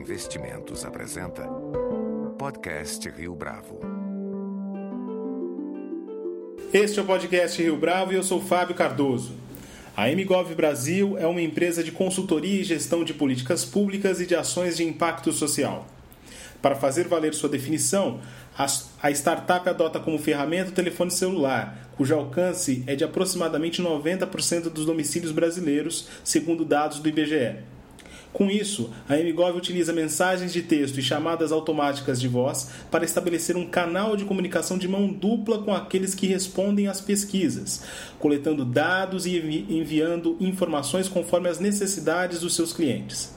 Investimentos apresenta Podcast Rio Bravo. Este é o podcast Rio Bravo e eu sou Fábio Cardoso. A MGov Brasil é uma empresa de consultoria e gestão de políticas públicas e de ações de impacto social. Para fazer valer sua definição, a startup adota como ferramenta o telefone celular, cujo alcance é de aproximadamente 90% dos domicílios brasileiros, segundo dados do IBGE. Com isso, a MGov utiliza mensagens de texto e chamadas automáticas de voz para estabelecer um canal de comunicação de mão dupla com aqueles que respondem às pesquisas, coletando dados e enviando informações conforme as necessidades dos seus clientes.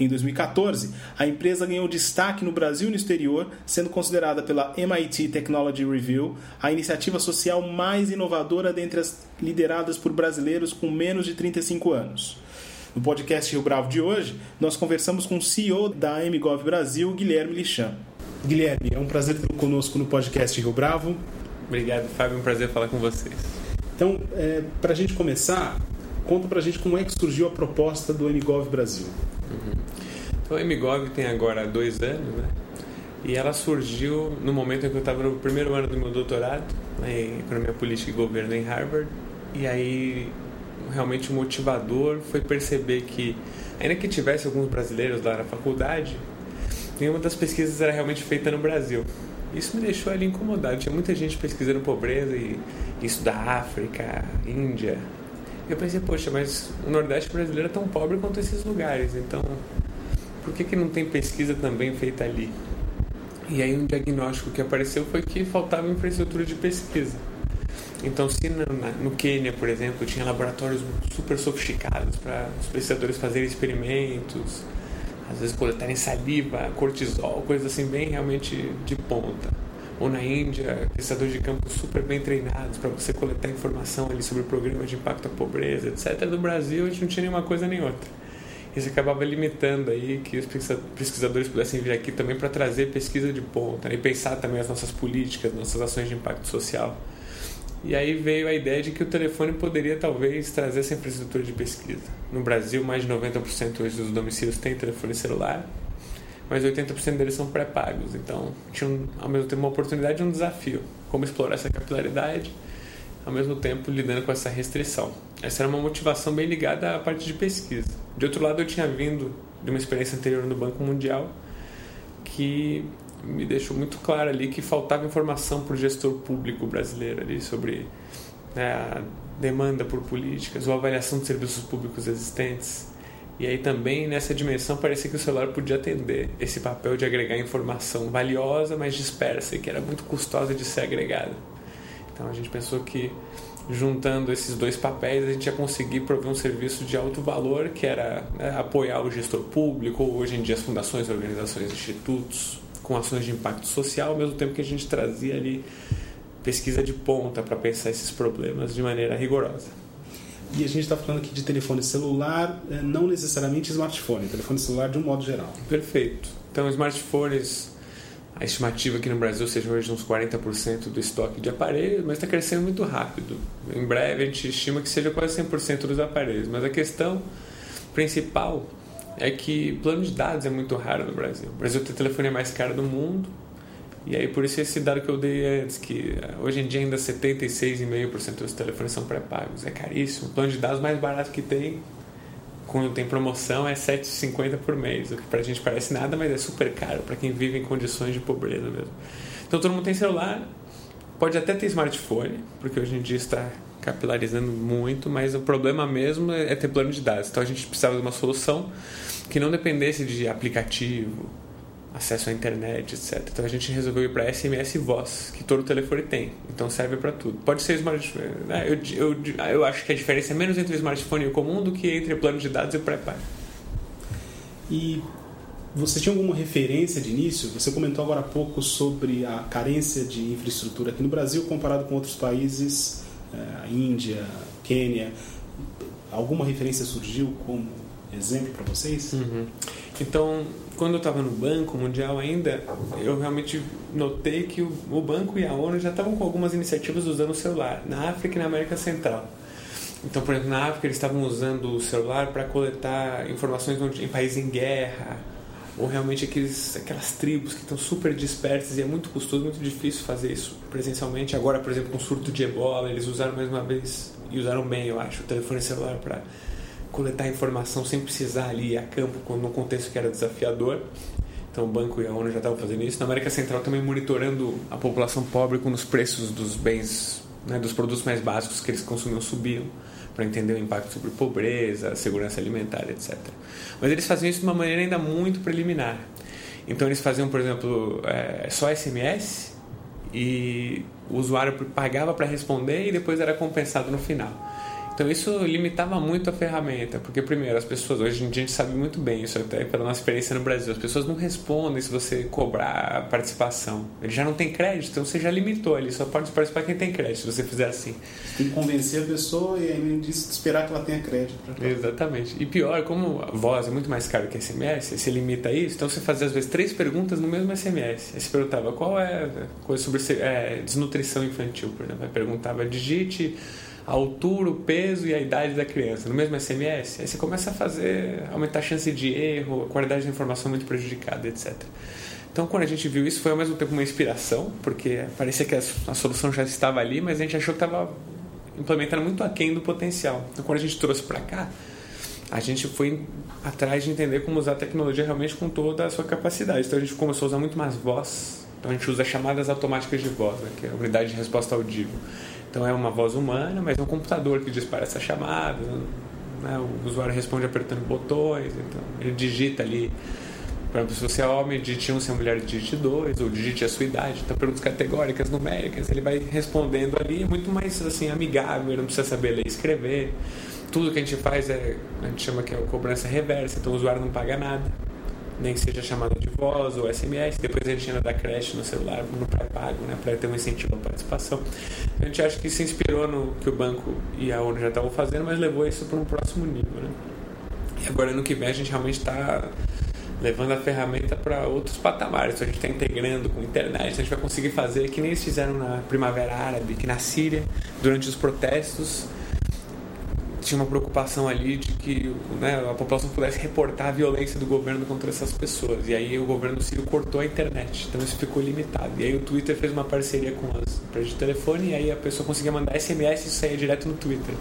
Em 2014, a empresa ganhou destaque no Brasil e no exterior, sendo considerada pela MIT Technology Review a iniciativa social mais inovadora dentre as lideradas por brasileiros com menos de 35 anos. No podcast Rio Bravo de hoje, nós conversamos com o CEO da MGov Brasil, Guilherme Lichan. Guilherme, é um prazer tê-lo conosco no podcast Rio Bravo. Obrigado, Fábio. É um prazer falar com vocês. Então, é, para a gente começar, conta para a gente como é que surgiu a proposta do MGov Brasil. Uhum. Então, a MGov tem agora dois anos, né? E ela surgiu no momento em que eu estava no primeiro ano do meu doutorado né, em Economia Política e Governo em Harvard. E aí, realmente, motivador foi perceber que, ainda que tivesse alguns brasileiros lá na faculdade, nenhuma das pesquisas era realmente feita no Brasil. Isso me deixou ali incomodado. Tinha muita gente pesquisando pobreza e isso da África, Índia, eu pensei, poxa, mas o Nordeste brasileiro é tão pobre quanto esses lugares, então por que, que não tem pesquisa também feita ali? E aí um diagnóstico que apareceu foi que faltava infraestrutura de pesquisa. Então, se no, no Quênia, por exemplo, tinha laboratórios super sofisticados para os pesquisadores fazerem experimentos, às vezes coletarem saliva, cortisol, coisas assim bem realmente de ponta ou na Índia, pesquisadores de campo super bem treinados para você coletar informação ali sobre o programa de impacto à pobreza, etc. No Brasil a gente não tinha nenhuma coisa nem outra. Isso acabava limitando aí que os pesquisadores pudessem vir aqui também para trazer pesquisa de ponta né? e pensar também as nossas políticas, nossas ações de impacto social. E aí veio a ideia de que o telefone poderia talvez trazer essa infraestrutura de pesquisa. No Brasil, mais de 90% hoje dos domicílios têm telefone celular, mas 80% deles são pré-pagos. Então, tinha um, ao mesmo tempo uma oportunidade e um desafio. Como explorar essa capilaridade, ao mesmo tempo lidando com essa restrição. Essa era uma motivação bem ligada à parte de pesquisa. De outro lado, eu tinha vindo de uma experiência anterior no Banco Mundial que me deixou muito claro ali que faltava informação para o gestor público brasileiro ali sobre né, a demanda por políticas ou avaliação de serviços públicos existentes e aí também nessa dimensão parecia que o celular podia atender esse papel de agregar informação valiosa, mas dispersa e que era muito custosa de ser agregada. Então a gente pensou que juntando esses dois papéis a gente ia conseguir prover um serviço de alto valor, que era né, apoiar o gestor público, ou hoje em dia as fundações, organizações, institutos, com ações de impacto social, ao mesmo tempo que a gente trazia ali pesquisa de ponta para pensar esses problemas de maneira rigorosa. E a gente está falando aqui de telefone celular, é, não necessariamente smartphone, telefone celular de um modo geral. Perfeito. Então, smartphones, a estimativa aqui no Brasil seja hoje uns 40% do estoque de aparelhos, mas está crescendo muito rápido. Em breve a gente estima que seja quase 100% dos aparelhos. Mas a questão principal é que plano de dados é muito raro no Brasil. O Brasil tem a telefonia mais cara do mundo, e aí por isso esse dado que eu dei antes, que eh, hoje em dia ainda 76,5% dos telefones são pré-pagos. É caríssimo. O plano de dados mais barato que tem, quando tem promoção, é 7,50 por mês. O que pra gente parece nada, mas é super caro para quem vive em condições de pobreza mesmo. Então todo mundo tem celular, pode até ter smartphone, porque hoje em dia está capilarizando muito, mas o problema mesmo é ter plano de dados. Então a gente precisava de uma solução que não dependesse de aplicativo, acesso à internet, etc. Então a gente resolveu ir para SMS voz, que todo telefone tem. Então serve para tudo. Pode ser smartphone. Né? Eu, eu, eu acho que a diferença é menos entre o smartphone e o comum do que entre plano de dados e pré-pago. E você tinha alguma referência de início? Você comentou agora há pouco sobre a carência de infraestrutura aqui no Brasil comparado com outros países, a eh, Índia, Quênia. Alguma referência surgiu como exemplo para vocês? Uhum. Então, quando eu estava no Banco Mundial ainda, eu realmente notei que o banco e a ONU já estavam com algumas iniciativas usando o celular, na África e na América Central. Então, por exemplo, na África eles estavam usando o celular para coletar informações em países em guerra, ou realmente aqueles, aquelas tribos que estão super dispersas e é muito custoso, muito difícil fazer isso presencialmente. Agora, por exemplo, com o surto de ebola, eles usaram mais uma vez, e usaram bem, eu acho, o telefone celular para coletar informação sem precisar ali a campo num contexto que era desafiador. Então o banco e a ONU já estavam fazendo isso. Na América Central também monitorando a população pobre quando os preços dos bens, né, dos produtos mais básicos que eles consumiam subiam para entender o impacto sobre pobreza, segurança alimentar, etc. Mas eles faziam isso de uma maneira ainda muito preliminar. Então eles faziam, por exemplo, é, só SMS e o usuário pagava para responder e depois era compensado no final. Então isso limitava muito a ferramenta, porque primeiro as pessoas, hoje em dia a gente sabe muito bem isso até pela nossa experiência no Brasil, as pessoas não respondem se você cobrar a participação. Ele já não tem crédito, então você já limitou ali, só pode participar quem tem crédito, se você fizer assim. Você tem que convencer a pessoa e além disso esperar que ela tenha crédito. Exatamente. E pior, como a voz é muito mais caro que SMS, você limita isso, então você fazia às vezes três perguntas no mesmo SMS. Aí você perguntava qual é coisa sobre é, desnutrição infantil, por exemplo. Aí perguntava digite a altura, o peso e a idade da criança no mesmo SMS, aí você começa a fazer, aumentar a chance de erro, a qualidade da informação muito prejudicada, etc. Então, quando a gente viu isso, foi ao mesmo tempo uma inspiração, porque parecia que a, a solução já estava ali, mas a gente achou que estava implementando muito aquém do potencial. Então, quando a gente trouxe para cá, a gente foi atrás de entender como usar a tecnologia realmente com toda a sua capacidade. Então, a gente começou a usar muito mais voz. Então, a gente usa chamadas automáticas de voz, né, que é a unidade de resposta audível. Então é uma voz humana, mas é um computador que dispara essa chamada. Né? O usuário responde apertando botões, então ele digita ali. Por exemplo, se você é homem, digite 1, um, se é mulher, digite 2, ou digite a sua idade. Então, perguntas categóricas, numéricas, ele vai respondendo ali, é muito mais assim, amigável, não precisa saber ler e escrever. Tudo que a gente faz é, a gente chama que é cobrança reversa, então o usuário não paga nada nem seja chamada de voz ou SMS, depois a gente ainda dá creche no celular, no pré-pago, né, para ter um incentivo à participação. A gente acha que se inspirou no que o banco e a ONU já estavam fazendo, mas levou isso para um próximo nível. Né? E agora, no que vem, a gente realmente está levando a ferramenta para outros patamares. Então, a gente está integrando com a internet, a gente vai conseguir fazer que nem eles fizeram na Primavera Árabe, que na Síria, durante os protestos, tinha uma preocupação ali de que né, a população pudesse reportar a violência do governo contra essas pessoas. E aí o governo sírio cortou a internet, então isso ficou limitado. E aí o Twitter fez uma parceria com as empresas de telefone e aí a pessoa conseguia mandar SMS e isso saía direto no Twitter.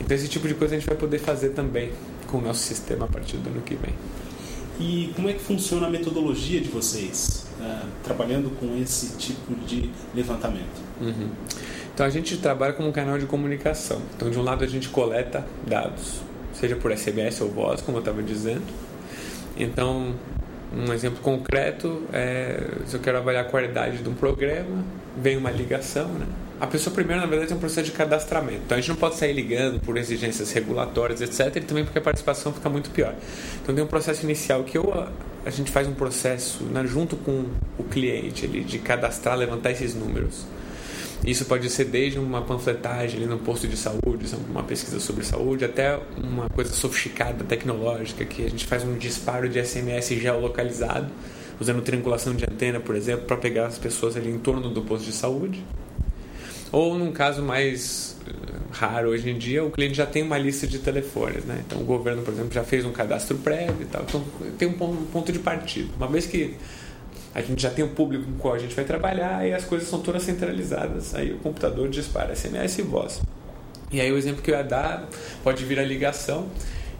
Então esse tipo de coisa a gente vai poder fazer também com o nosso sistema a partir do ano que vem. E como é que funciona a metodologia de vocês, uh, trabalhando com esse tipo de levantamento? Uhum. Então a gente trabalha como um canal de comunicação. Então de um lado a gente coleta dados, seja por SMS ou voz, como eu estava dizendo. Então um exemplo concreto é se eu quero avaliar a qualidade de um programa, vem uma ligação, né? A pessoa primeiro, na verdade, é um processo de cadastramento. Então a gente não pode sair ligando por exigências regulatórias, etc. E também porque a participação fica muito pior. Então tem um processo inicial que eu, a gente faz um processo né, junto com o cliente ali, de cadastrar, levantar esses números. Isso pode ser desde uma panfletagem ali no posto de saúde, uma pesquisa sobre saúde, até uma coisa sofisticada, tecnológica, que a gente faz um disparo de SMS geolocalizado, usando triangulação de antena, por exemplo, para pegar as pessoas ali em torno do posto de saúde. Ou num caso mais eh, raro hoje em dia, o cliente já tem uma lista de telefones, né? Então o governo, por exemplo, já fez um cadastro prévio e tal. Então tem um ponto de partida. Uma vez que a gente já tem o público com o qual a gente vai trabalhar e as coisas são todas centralizadas. Aí o computador dispara SMS e voz. E aí o exemplo que eu ia dar pode vir a ligação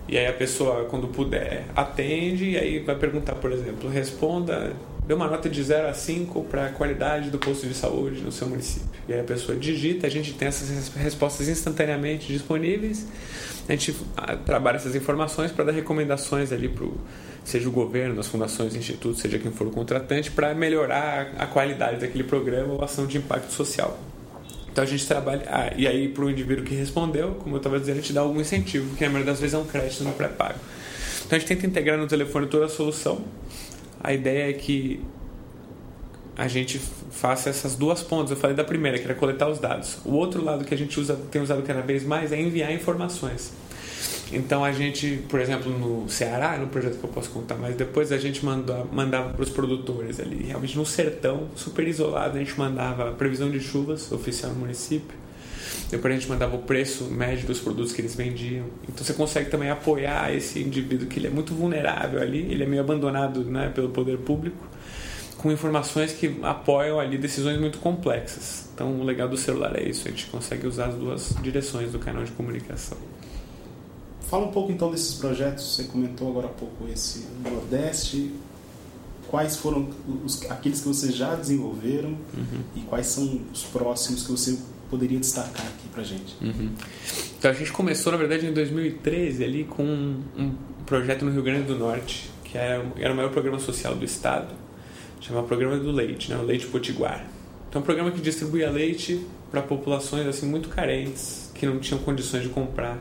e aí a pessoa, quando puder, atende e aí vai perguntar, por exemplo, responda, dê uma nota de 0 a 5 para a qualidade do posto de saúde no seu município. E aí a pessoa digita, a gente tem essas respostas instantaneamente disponíveis, a gente ah, trabalha essas informações para dar recomendações ali para seja o governo, as fundações, institutos, seja quem for o contratante, para melhorar a qualidade daquele programa ou ação de impacto social. Então a gente trabalha. Ah, e aí, para o indivíduo que respondeu, como eu estava dizendo, a gente dá algum incentivo, que na maioria das vezes é um crédito no pré-pago. Então a gente tenta integrar no telefone toda a solução. A ideia é que a gente faça essas duas pontas. Eu falei da primeira, que era coletar os dados. O outro lado que a gente usa, tem usado cada vez mais é enviar informações. Então a gente, por exemplo, no Ceará, no projeto que eu posso contar mais depois, a gente mandava, mandava para os produtores ali, realmente no sertão, super isolado, a gente mandava previsão de chuvas oficial no município. Depois a gente mandava o preço médio dos produtos que eles vendiam. Então você consegue também apoiar esse indivíduo que ele é muito vulnerável ali, ele é meio abandonado né, pelo poder público, com informações que apoiam ali decisões muito complexas. Então o legal do celular é isso, a gente consegue usar as duas direções do canal de comunicação. Fala um pouco então desses projetos, você comentou agora há pouco esse Nordeste, quais foram os, aqueles que vocês já desenvolveram uhum. e quais são os próximos que você poderia destacar aqui pra gente? Uhum. Então a gente começou, na verdade, em 2013 ali com um, projeto no Rio Grande do Norte, que era, era o maior programa social do estado, chamado Programa do Leite, né? o Leite Potiguar. Então é um programa que distribuía leite para populações assim muito carentes, que não tinham condições de comprar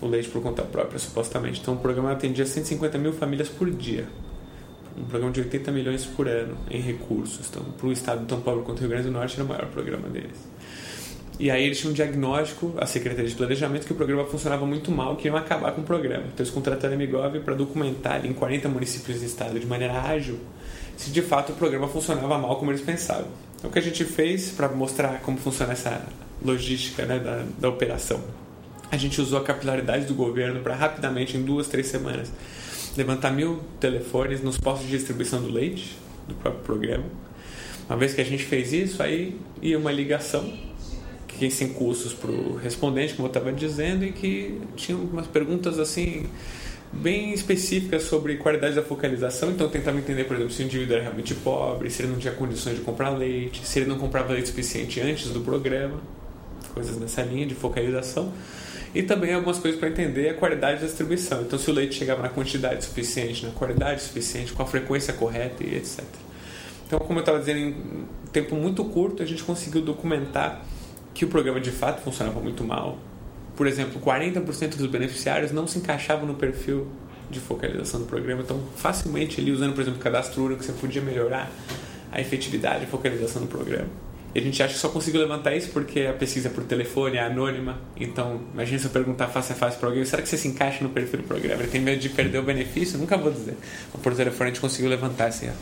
o leite por conta própria, supostamente. Então o programa atendia 150 mil famílias por dia um programa de 80 milhões por ano em recursos. Então, para o estado tão pobre quanto o Rio Grande do Norte, era o maior programa deles. E aí eles tinham um diagnóstico, a Secretaria de Planejamento, que o programa funcionava muito mal, que iam acabar com o programa. Então eles contrataram a Migov para documentar em 40 municípios do estado de maneira ágil se de fato o programa funcionava mal como eles pensavam. Então o que a gente fez para mostrar como funciona essa logística né, da, da operação? A gente usou a capilaridade do governo para rapidamente, em duas, três semanas, levantar mil telefones nos postos de distribuição do leite do próprio programa. Uma vez que a gente fez isso, aí ia uma ligação que sem custos para o respondente, como eu estava dizendo, e que tinha umas perguntas assim bem específicas sobre qualidade da focalização. Então eu tentava entender, por exemplo, se o indivíduo era realmente pobre, se ele não tinha condições de comprar leite, se ele não comprava leite suficiente antes do programa, coisas nessa linha de focalização e também algumas coisas para entender a qualidade da distribuição. Então, se o leite chegava na quantidade suficiente, na qualidade suficiente, com a frequência correta e etc. Então, como eu estava dizendo, em tempo muito curto, a gente conseguiu documentar que o programa de fato funcionava muito mal. Por exemplo, 40% dos beneficiários não se encaixavam no perfil de focalização do programa. Então, facilmente, ali usando, por exemplo, cadastro único, você podia melhorar a efetividade e focalização do programa. E a gente acha que só conseguiu levantar isso porque a pesquisa por telefone é anônima. Então, imagina se eu perguntar face a face para alguém: será que você se encaixa no perfil do programa? Ele tem medo de perder o benefício? Nunca vou dizer. Mas por telefone a gente conseguiu levantar essa,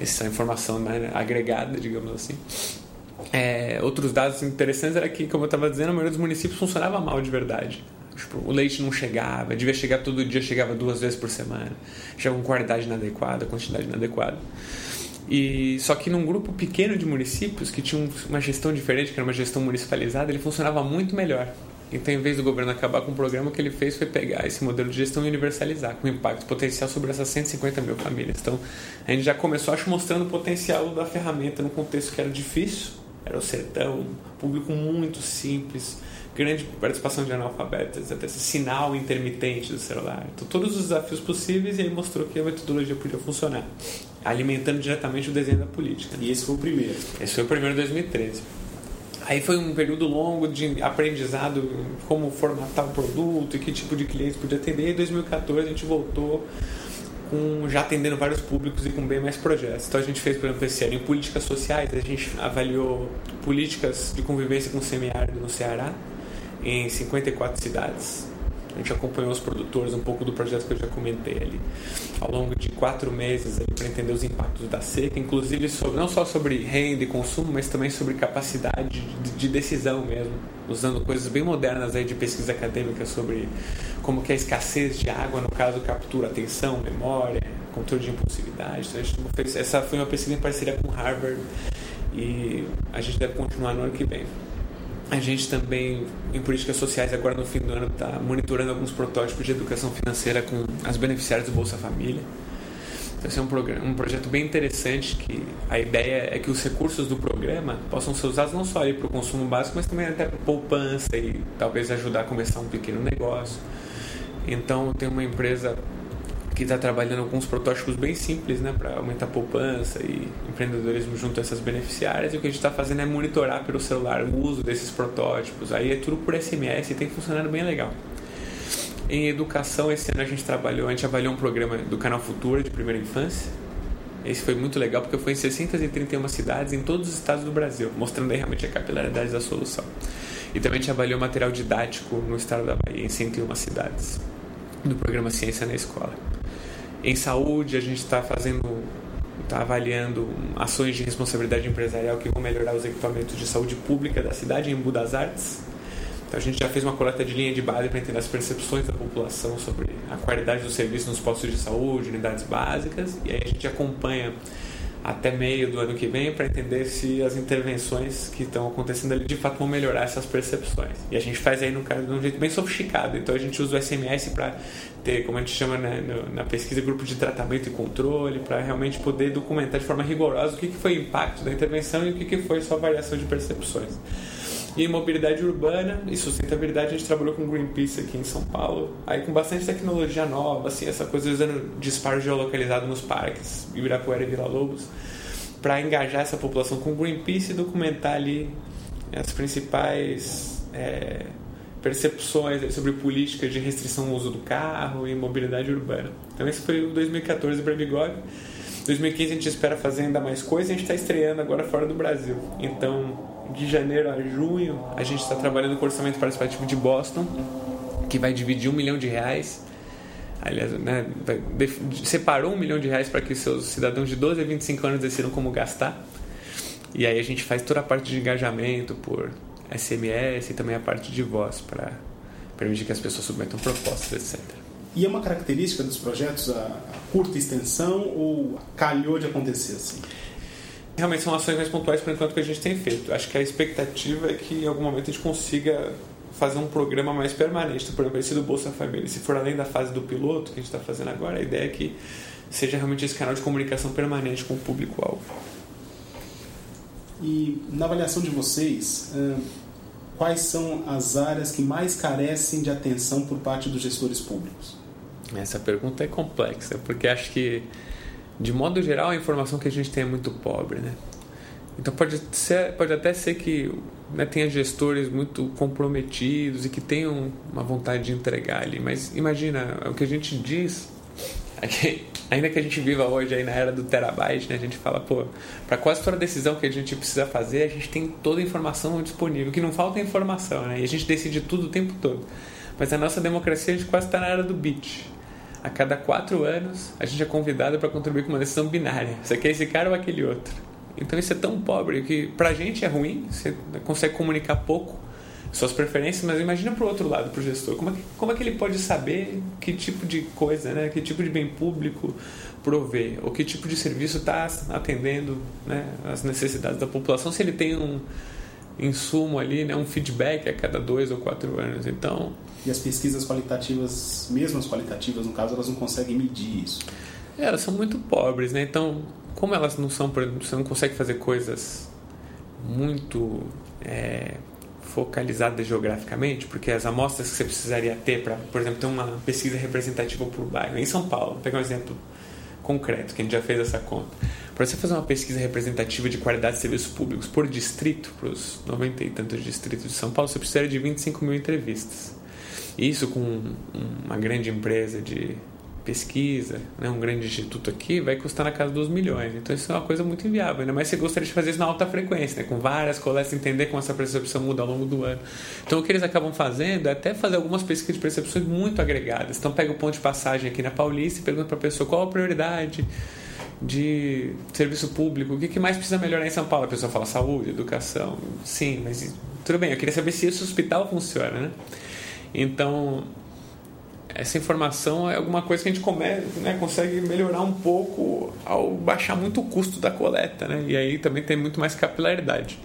essa informação né, agregada, digamos assim. É, outros dados interessantes era que, como eu estava dizendo, a maioria dos municípios funcionava mal de verdade. Tipo, o leite não chegava, devia chegar todo dia, chegava duas vezes por semana. Chegava com qualidade inadequada, quantidade inadequada. E só que num grupo pequeno de municípios que tinham uma gestão diferente, que era uma gestão municipalizada, ele funcionava muito melhor. Então, em vez do governo acabar com o programa, o que ele fez foi pegar esse modelo de gestão e universalizar, com impacto potencial sobre essas 150 mil famílias. Então, a gente já começou, acho, mostrando o potencial da ferramenta num contexto que era difícil, era o sertão, público muito simples, grande participação de analfabetos, até esse sinal intermitente do celular. Então, todos os desafios possíveis e aí mostrou que a metodologia podia funcionar, alimentando diretamente o desenho da política. E esse foi o primeiro? Esse foi o primeiro em 2013. Aí foi um período longo de aprendizado, como formatar o produto e que tipo de clientes podia atender. Em 2014 a gente voltou com, já atendendo vários públicos e com bem mais projetos. Então a gente fez, por exemplo, esse ano em políticas sociais, a gente avaliou políticas de convivência com o semiárido no Ceará, em 54 cidades. A gente acompanhou os produtores, um pouco do projeto que eu já comentei ali, ao longo de quatro meses para entender os impactos da seca, inclusive sobre, não só sobre renda e consumo, mas também sobre capacidade de, de decisão mesmo, usando coisas bem modernas aí de pesquisa acadêmica sobre como que a escassez de água, no caso, captura atenção, memória, controle de impulsividade. Então, a gente fez, essa foi uma pesquisa em parceria com Harvard e a gente deve continuar no ano que vem. A gente também, em políticas sociais, agora no fim do ano, está monitorando alguns protótipos de educação financeira com as beneficiárias do Bolsa Família. Então, esse é um, programa, um projeto bem interessante que a ideia é que os recursos do programa possam ser usados não só para o consumo básico, mas também até para poupança e talvez ajudar a começar um pequeno negócio. Então, tem uma empresa que está trabalhando alguns protótipos bem simples, né, para aumentar a poupança e empreendedorismo junto a essas beneficiárias. E o que a gente está fazendo é monitorar pelo celular o uso desses protótipos. Aí é tudo por SMS e tem funcionado bem legal. Em educação, esse ano a gente trabalhou, a gente avaliou um programa do Canal Futura de primeira infância. Esse foi muito legal porque foi em 631 cidades em todos os estados do Brasil, mostrando aí realmente a capilaridade da solução. E também a gente avaliou material didático no estado da Bahia, em 101 cidades, do programa Ciência na Escola. Em saúde, a gente está fazendo está avaliando ações de responsabilidade empresarial que vão melhorar os equipamentos de saúde pública da cidade em Embu das Artes. Então a gente já fez uma coleta de linha de base para entender as percepções da população sobre a qualidade do serviço nos postos de saúde, unidades básicas, e aí a gente acompanha até meio do ano que vem para entender se as intervenções que estão acontecendo ali de fato vão melhorar essas percepções. E a gente faz aí no caso de um jeito bem sofisticado. Então a gente usa o SMS para ter, como a gente chama né, na pesquisa, grupo de tratamento e controle, para realmente poder documentar de forma rigorosa o que, que foi o impacto da intervenção e o que, que foi sua variação de percepções. E mobilidade urbana e sustentabilidade, a gente trabalhou com Greenpeace aqui em São Paulo, aí com bastante tecnologia nova, assim, essa coisa usando disparo geolocalizado nos parques, Ibirapuera e Vila Lobos, para engajar essa população com Greenpeace e documentar ali as principais é, percepções sobre políticas de restrição ao uso do carro e mobilidade urbana. Então esse foi o 2014 para Bigode. 2015 a gente espera fazer ainda mais coisa, a gente está estreando agora fora do Brasil. Então de janeiro a junho, a gente está trabalhando com o orçamento participativo de Boston, que vai dividir um milhão de reais. Aliás, né, separou um milhão de reais para que seus cidadãos de 12 a 25 anos decidam como gastar. E aí a gente faz toda a parte de engajamento por SMS e também a parte de voz para permitir que as pessoas submetam propostas, etc. E é uma característica dos projetos a, curta extensão ou calhou de acontecer assim? Realmente são ações mais pontuais por enquanto que a gente tem feito. Acho que a expectativa é que em algum momento a gente consiga fazer um programa mais permanente, por exemplo, esse do Bolsa Família. Se for além da fase do piloto que a gente está fazendo agora, a ideia é que seja realmente esse canal de comunicação permanente com o público-alvo. E na avaliação de vocês, quais são as áreas que mais carecem de atenção por parte dos gestores públicos? Essa pergunta é complexa, porque acho que de modo geral, a informação que a gente tem é muito pobre, né? Então pode, ser, pode até ser que né, tenha gestores muito comprometidos e que tenham uma vontade de entregar ali, mas imagina, o que a gente diz, é que, ainda que a gente viva hoje aí na era do terabyte, né, a gente fala, pô, para quase toda decisão que a gente precisa fazer, a gente tem toda a informação disponível, que não falta informação, né, e a gente decide tudo o tempo todo. Mas a nossa democracia, a gente quase está na era do bit a cada quatro anos a gente é convidado para contribuir com uma decisão binária. Você quer esse cara ou aquele outro? Então isso é tão pobre que para a gente é ruim, você consegue comunicar pouco suas preferências, mas imagina para o outro lado, para o gestor, como é, que, como é que ele pode saber que tipo de coisa, né, que tipo de bem público prover, ou que tipo de serviço está atendendo né, as necessidades da população, se ele tem um insumo ali, né, um feedback a cada dois ou quatro anos. Então, e as pesquisas qualitativas, mesmo as qualitativas no caso, elas não conseguem medir isso. É, elas são muito pobres, né? Então, como elas não são, você não consegue fazer coisas muito é, focalizadas geograficamente, porque as amostras que você precisaria ter para, por exemplo, ter uma pesquisa representativa por bairro, em São Paulo, vou pegar um exemplo concreto, que a gente já fez essa conta. Para você fazer uma pesquisa representativa de qualidade de serviços públicos por distrito, para os 90 e tantos distritos de São Paulo, você precisaria de 25 mil entrevistas. Isso com uma grande empresa de pesquisa, né, um grande instituto aqui, vai custar na casa dos milhões. Então isso é uma coisa muito inviável. Ainda mais você gostaria de fazer isso na alta frequência, né, com várias coletas, entender como essa percepção muda ao longo do ano. Então o que eles acabam fazendo é até fazer algumas pesquisas de percepções muito agregadas. Então pega o ponto de passagem aqui na Paulista e pergunta para a pessoa qual a prioridade de serviço público, o que, mais precisa melhorar em São Paulo? A pessoa fala saúde, educação. Sim, mas tudo bem, eu queria saber se esse hospital funciona, né? Então, essa informação é alguma coisa que a gente né, consegue melhorar um pouco ao baixar muito o custo da coleta, né? E aí também tem muito mais capilaridade.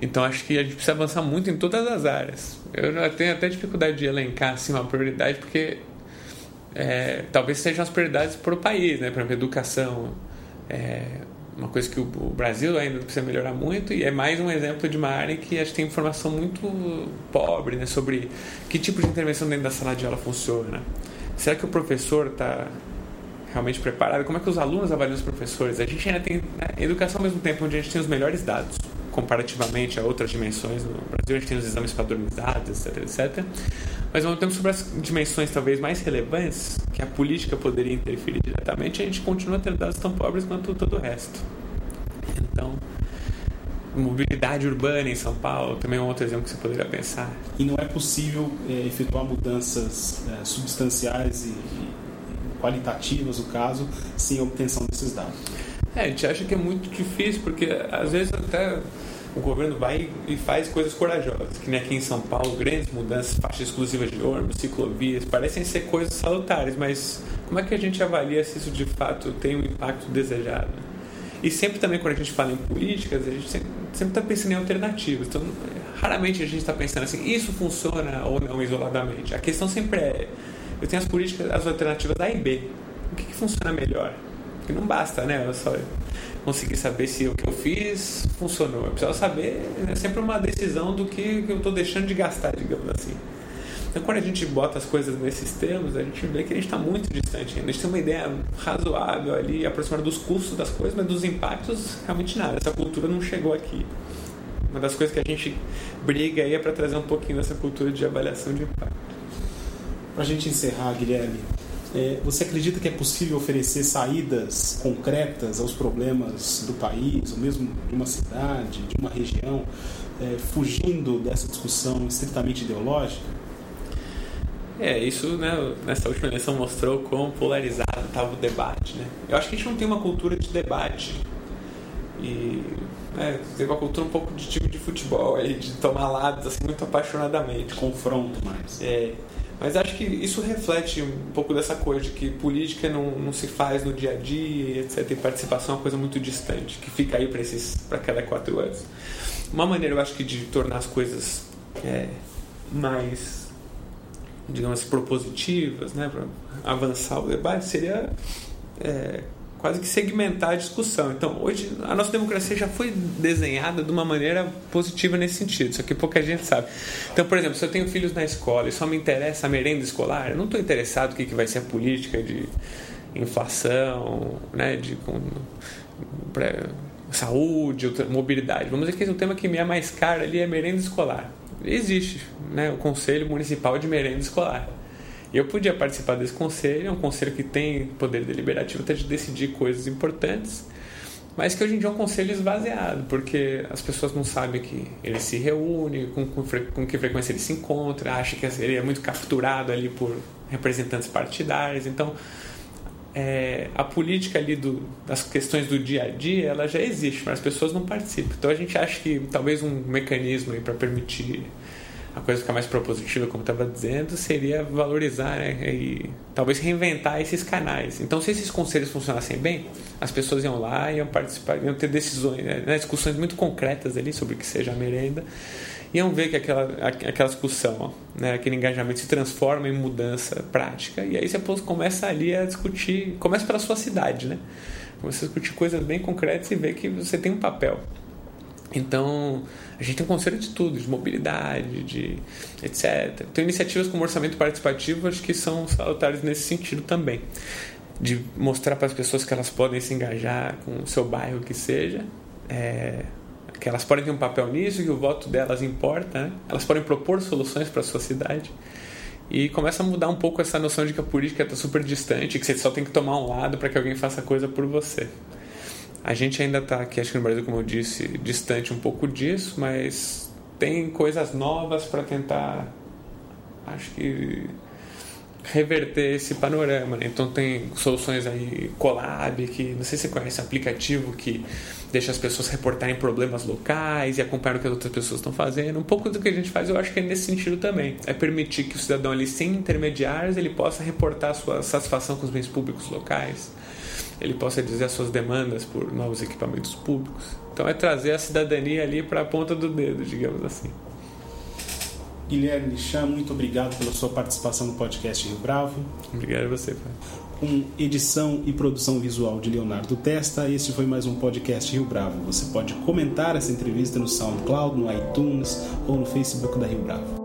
Então acho que a gente precisa avançar muito em todas as áreas. Eu tenho até dificuldade de elencar assim, uma prioridade, porque é, talvez sejam as prioridades para o país, né? Por exemplo, educação, é, uma coisa que o, Brasil ainda precisa melhorar muito e é mais um exemplo de uma área que acho que tem informação muito pobre né, sobre que tipo de intervenção dentro da sala de aula funciona. Será que o professor está realmente preparado? Como é que os alunos avaliam os professores? A gente ainda tem né, educação ao mesmo tempo onde a gente tem os melhores dados comparativamente a outras dimensões. No Brasil a gente tem os exames padronizados, etc, etc. Mas ao mesmo tempo sobre as dimensões talvez mais relevantes que a política poderia interferir diretamente, a gente continua tendo dados tão pobres quanto todo o resto. Então, mobilidade urbana em São Paulo também é um outro exemplo que você poderia pensar. E não é possível é, efetuar mudanças é, substanciais e, qualitativas, no caso, sem obtenção desses dados. É, a gente acha que é muito difícil, porque às vezes até o governo vai e faz coisas corajosas, que nem aqui em São Paulo, grandes mudanças, faixas exclusivas de ônibus, ciclovias, parecem ser coisas salutares, mas como é que a gente avalia se isso de fato tem um impacto desejado? E sempre também quando a gente fala em políticas, a gente sempre está pensando em alternativas. Então, raramente a gente está pensando assim, isso funciona ou não isoladamente. A questão sempre é, eu tenho as políticas, as alternativas A e B. O que, que funciona melhor? Porque não basta, né? Eu só conseguir saber se o que eu fiz funcionou. Eu preciso saber, é sempre uma decisão do que, eu estou deixando de gastar, digamos assim. Então, quando a gente bota as coisas nesses termos, a gente vê que a gente está muito distante ainda. A gente tem uma ideia razoável ali, aproximada dos custos das coisas, mas dos impactos, realmente nada. Essa cultura não chegou aqui. Uma das coisas que a gente briga aí é para trazer um pouquinho dessa cultura de avaliação de impacto. Para a gente encerrar, Guilherme, é, você acredita que é possível oferecer saídas concretas aos problemas do país, ou mesmo de uma cidade, de uma região, é, fugindo dessa discussão estritamente ideológica? É, isso né, nessa última eleição mostrou quão polarizado estava o debate. Né? Eu acho que a gente não tem uma cultura de debate. E né, tem uma cultura um pouco de time de futebol, aí, de tomar lados assim, muito apaixonadamente. Confronto mais. É, mas acho que isso reflete um pouco dessa coisa de que política não, não se faz no dia a dia, etc. E participação é uma coisa muito distante, que fica aí para cada quatro anos. Uma maneira, eu acho que, de tornar as coisas é, mais, digamos, propositivas, né, para avançar o debate, seria é, quase que segmentar a discussão. Então, hoje a nossa democracia já foi desenhada de uma maneira positiva nesse sentido, só que pouca gente sabe. Então, por exemplo, se eu tenho filhos na escola e só me interessa a merenda escolar, eu não estou interessado no que, que vai ser a política de inflação, né, de com, saúde, mobilidade. Vamos dizer que o tema que me é mais caro ali é merenda escolar. Existe né, o Conselho Municipal de Merenda Escolar eu podia participar desse conselho, é um conselho que tem poder deliberativo até de decidir coisas importantes, mas que hoje em dia é um conselho esvaziado, porque as pessoas não sabem que ele se reúne, com, com, com que frequência ele se encontra, acha que ele é muito capturado ali por representantes partidários, então é, a política ali do, das questões do dia a dia ela já existe, mas as pessoas não participam. Então a gente acha que talvez um mecanismo para permitir a coisa ficar mais propositiva, como estava dizendo, seria valorizar né, e talvez reinventar esses canais. Então, se esses conselhos funcionassem bem, as pessoas iam lá, iam participar, iam ter decisões, né, discussões muito concretas ali sobre o que seja a merenda, iam ver que aquela, aquela discussão, né, aquele engajamento se transforma em mudança prática, e aí você começa ali a discutir, começa pela sua cidade, né? Começa a discutir coisas bem concretas e ver que você tem um papel. Então, a gente tem um conselho de tudo, de mobilidade, de etc. Tem iniciativas como orçamento participativo, acho que são salutares nesse sentido também. De mostrar para as pessoas que elas podem se engajar com o seu bairro, que seja, é, que elas podem ter um papel nisso, que o voto delas importa, né? elas podem propor soluções para a sua cidade. E começa a mudar um pouco essa noção de que a política está super distante, que você só tem que tomar um lado para que alguém faça coisa por você. A gente ainda está aqui, acho que no Brasil, como eu disse, distante um pouco disso, mas tem coisas novas para tentar, acho que reverter esse panorama. Né? Então tem soluções aí, Colab, que não sei se você conhece, aplicativo que deixa as pessoas reportarem problemas locais e acompanhar o que as outras pessoas estão fazendo. Um pouco do que a gente faz, eu acho que é nesse sentido também. É permitir que o cidadão ali, sem intermediários, ele possa reportar a sua satisfação com os bens públicos locais ele possa dizer as suas demandas por novos equipamentos públicos. Então é trazer a cidadania ali para a ponta do dedo, digamos assim. Guilherme Chan, muito obrigado pela sua participação no podcast Rio Bravo. Obrigado a você, pai. Com edição e produção visual de Leonardo Testa, este foi mais um podcast Rio Bravo. Você pode comentar essa entrevista no SoundCloud, no iTunes ou no Facebook da Rio Bravo.